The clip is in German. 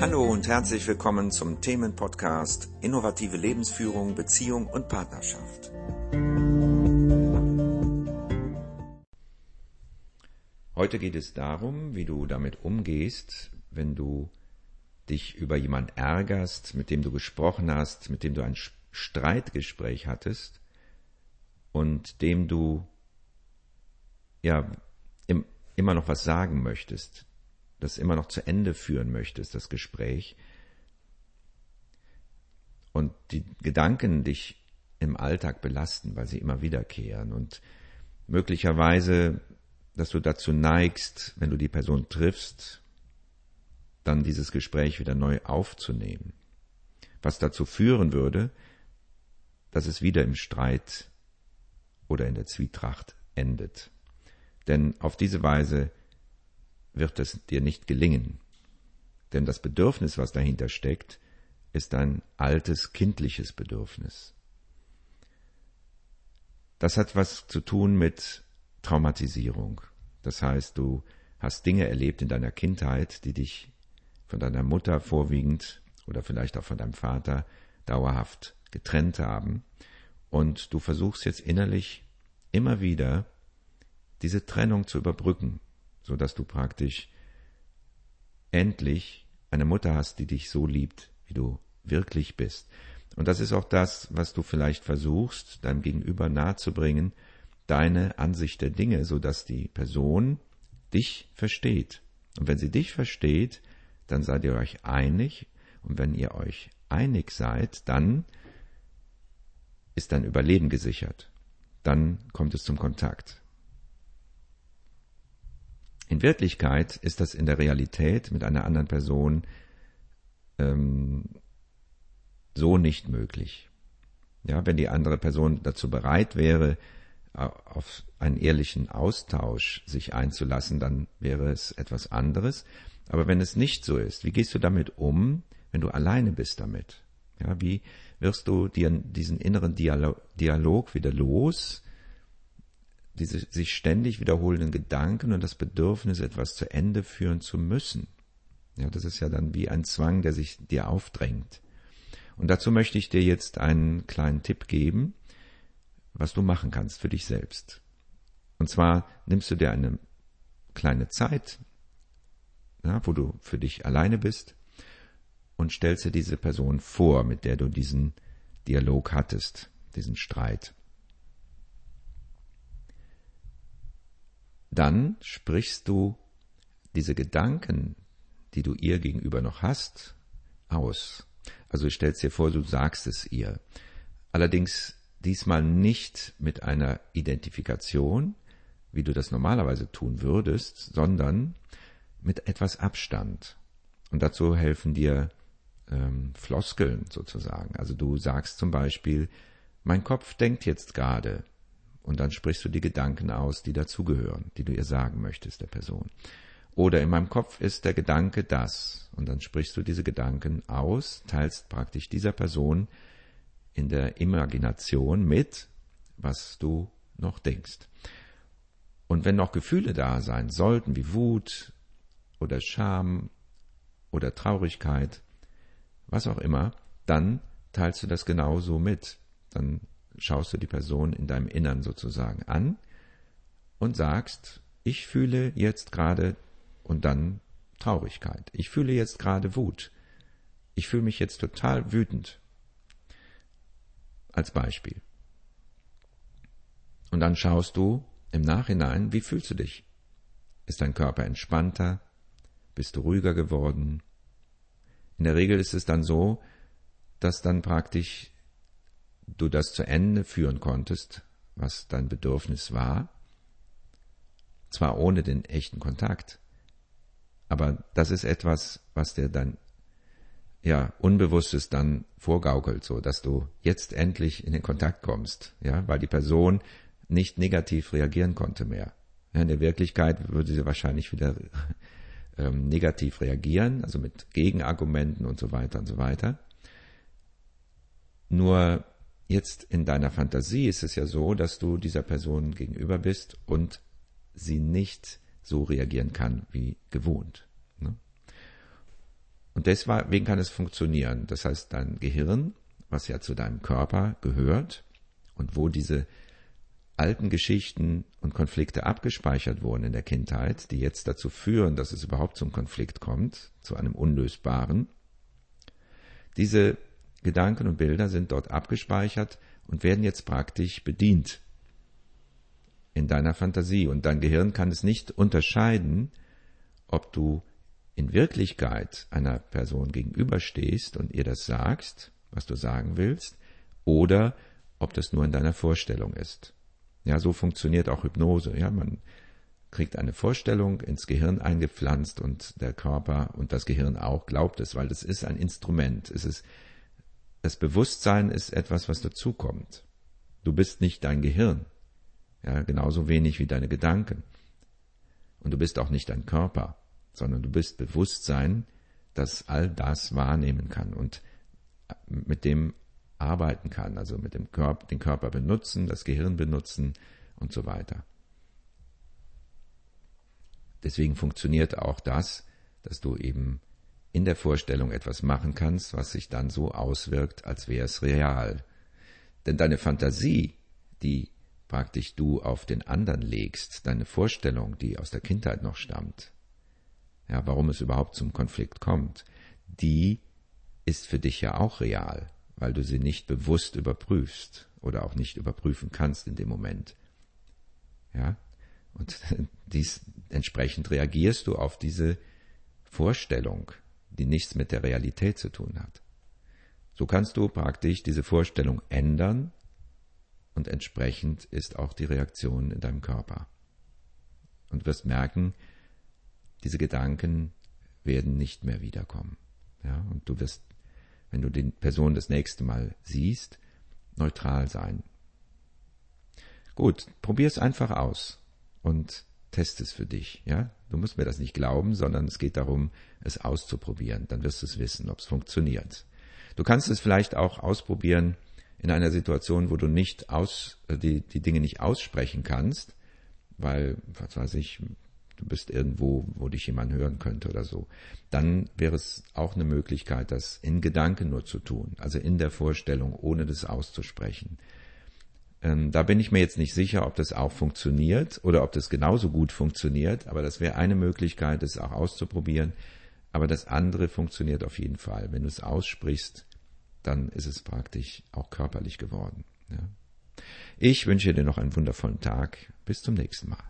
Hallo und herzlich willkommen zum Themenpodcast Innovative Lebensführung, Beziehung und Partnerschaft. Heute geht es darum, wie du damit umgehst, wenn du dich über jemand ärgerst, mit dem du gesprochen hast, mit dem du ein Streitgespräch hattest und dem du ja im, immer noch was sagen möchtest, das immer noch zu Ende führen möchtest, das Gespräch, und die Gedanken dich im Alltag belasten, weil sie immer wiederkehren. Und möglicherweise, dass du dazu neigst, wenn du die Person triffst, dann dieses Gespräch wieder neu aufzunehmen, was dazu führen würde, dass es wieder im Streit oder in der Zwietracht endet. Denn auf diese Weise wird es dir nicht gelingen. Denn das Bedürfnis, was dahinter steckt, ist ein altes kindliches Bedürfnis. Das hat was zu tun mit Traumatisierung. Das heißt, du hast Dinge erlebt in deiner Kindheit, die dich von deiner Mutter vorwiegend oder vielleicht auch von deinem Vater dauerhaft getrennt haben. Und du versuchst jetzt innerlich immer wieder diese Trennung zu überbrücken so dass du praktisch endlich eine Mutter hast, die dich so liebt, wie du wirklich bist. Und das ist auch das, was du vielleicht versuchst, deinem Gegenüber nahezubringen, deine Ansicht der Dinge, so dass die Person dich versteht. Und wenn sie dich versteht, dann seid ihr euch einig. Und wenn ihr euch einig seid, dann ist dein Überleben gesichert. Dann kommt es zum Kontakt. In Wirklichkeit ist das in der Realität mit einer anderen Person ähm, so nicht möglich. Ja, wenn die andere Person dazu bereit wäre, auf einen ehrlichen Austausch sich einzulassen, dann wäre es etwas anderes. Aber wenn es nicht so ist, wie gehst du damit um, wenn du alleine bist damit? Ja, wie wirst du dir diesen inneren Dialog, Dialog wieder los? Diese sich ständig wiederholenden Gedanken und das Bedürfnis, etwas zu Ende führen zu müssen. Ja, das ist ja dann wie ein Zwang, der sich dir aufdrängt. Und dazu möchte ich dir jetzt einen kleinen Tipp geben, was du machen kannst für dich selbst. Und zwar nimmst du dir eine kleine Zeit, ja, wo du für dich alleine bist und stellst dir diese Person vor, mit der du diesen Dialog hattest, diesen Streit. Dann sprichst du diese Gedanken, die du ihr gegenüber noch hast, aus. Also du stellst dir vor, du sagst es ihr. Allerdings diesmal nicht mit einer Identifikation, wie du das normalerweise tun würdest, sondern mit etwas Abstand. Und dazu helfen dir ähm, Floskeln sozusagen. Also du sagst zum Beispiel, mein Kopf denkt jetzt gerade, und dann sprichst du die Gedanken aus, die dazugehören, die du ihr sagen möchtest, der Person. Oder in meinem Kopf ist der Gedanke das. Und dann sprichst du diese Gedanken aus, teilst praktisch dieser Person in der Imagination mit, was du noch denkst. Und wenn noch Gefühle da sein sollten, wie Wut oder Scham oder Traurigkeit, was auch immer, dann teilst du das genauso mit. Dann schaust du die Person in deinem Innern sozusagen an und sagst, ich fühle jetzt gerade und dann Traurigkeit. Ich fühle jetzt gerade Wut. Ich fühle mich jetzt total wütend. Als Beispiel. Und dann schaust du im Nachhinein, wie fühlst du dich? Ist dein Körper entspannter? Bist du ruhiger geworden? In der Regel ist es dann so, dass dann praktisch du das zu Ende führen konntest, was dein Bedürfnis war, zwar ohne den echten Kontakt, aber das ist etwas, was dir dann ja Unbewusstes dann vorgaukelt, so dass du jetzt endlich in den Kontakt kommst, ja, weil die Person nicht negativ reagieren konnte mehr. Ja, in der Wirklichkeit würde sie wahrscheinlich wieder ähm, negativ reagieren, also mit Gegenargumenten und so weiter und so weiter. Nur Jetzt in deiner Fantasie ist es ja so, dass du dieser Person gegenüber bist und sie nicht so reagieren kann wie gewohnt. Ne? Und deswegen kann es funktionieren. Das heißt, dein Gehirn, was ja zu deinem Körper gehört und wo diese alten Geschichten und Konflikte abgespeichert wurden in der Kindheit, die jetzt dazu führen, dass es überhaupt zum Konflikt kommt, zu einem unlösbaren. Diese Gedanken und Bilder sind dort abgespeichert und werden jetzt praktisch bedient in deiner Fantasie. Und dein Gehirn kann es nicht unterscheiden, ob du in Wirklichkeit einer Person gegenüberstehst und ihr das sagst, was du sagen willst, oder ob das nur in deiner Vorstellung ist. Ja, so funktioniert auch Hypnose. Ja, man kriegt eine Vorstellung ins Gehirn eingepflanzt und der Körper und das Gehirn auch glaubt es, weil das ist ein Instrument. Es ist, das Bewusstsein ist etwas, was dazukommt. Du bist nicht dein Gehirn. Ja, genauso wenig wie deine Gedanken. Und du bist auch nicht dein Körper, sondern du bist Bewusstsein, das all das wahrnehmen kann und mit dem arbeiten kann, also mit dem Körper, den Körper benutzen, das Gehirn benutzen und so weiter. Deswegen funktioniert auch das, dass du eben in der Vorstellung etwas machen kannst, was sich dann so auswirkt, als wäre es real. Denn deine Fantasie, die praktisch du auf den anderen legst, deine Vorstellung, die aus der Kindheit noch stammt, ja, warum es überhaupt zum Konflikt kommt, die ist für dich ja auch real weil du sie nicht bewusst überprüfst oder auch nicht überprüfen kannst in dem Moment. Ja? Und dies, entsprechend reagierst du auf diese Vorstellung, die nichts mit der Realität zu tun hat. So kannst du praktisch diese Vorstellung ändern und entsprechend ist auch die Reaktion in deinem Körper. Und du wirst merken, diese Gedanken werden nicht mehr wiederkommen. Ja, und du wirst wenn du die Person das nächste Mal siehst, neutral sein. Gut, probier es einfach aus und test es für dich, ja? Du musst mir das nicht glauben, sondern es geht darum, es auszuprobieren. Dann wirst du es wissen, ob es funktioniert. Du kannst es vielleicht auch ausprobieren in einer Situation, wo du nicht aus, äh, die, die Dinge nicht aussprechen kannst, weil, was weiß ich, du bist irgendwo, wo dich jemand hören könnte oder so, dann wäre es auch eine Möglichkeit, das in Gedanken nur zu tun, also in der Vorstellung, ohne das auszusprechen. Ähm, da bin ich mir jetzt nicht sicher, ob das auch funktioniert oder ob das genauso gut funktioniert, aber das wäre eine Möglichkeit, es auch auszuprobieren. Aber das andere funktioniert auf jeden Fall. Wenn du es aussprichst, dann ist es praktisch auch körperlich geworden. Ja. Ich wünsche dir noch einen wundervollen Tag. Bis zum nächsten Mal.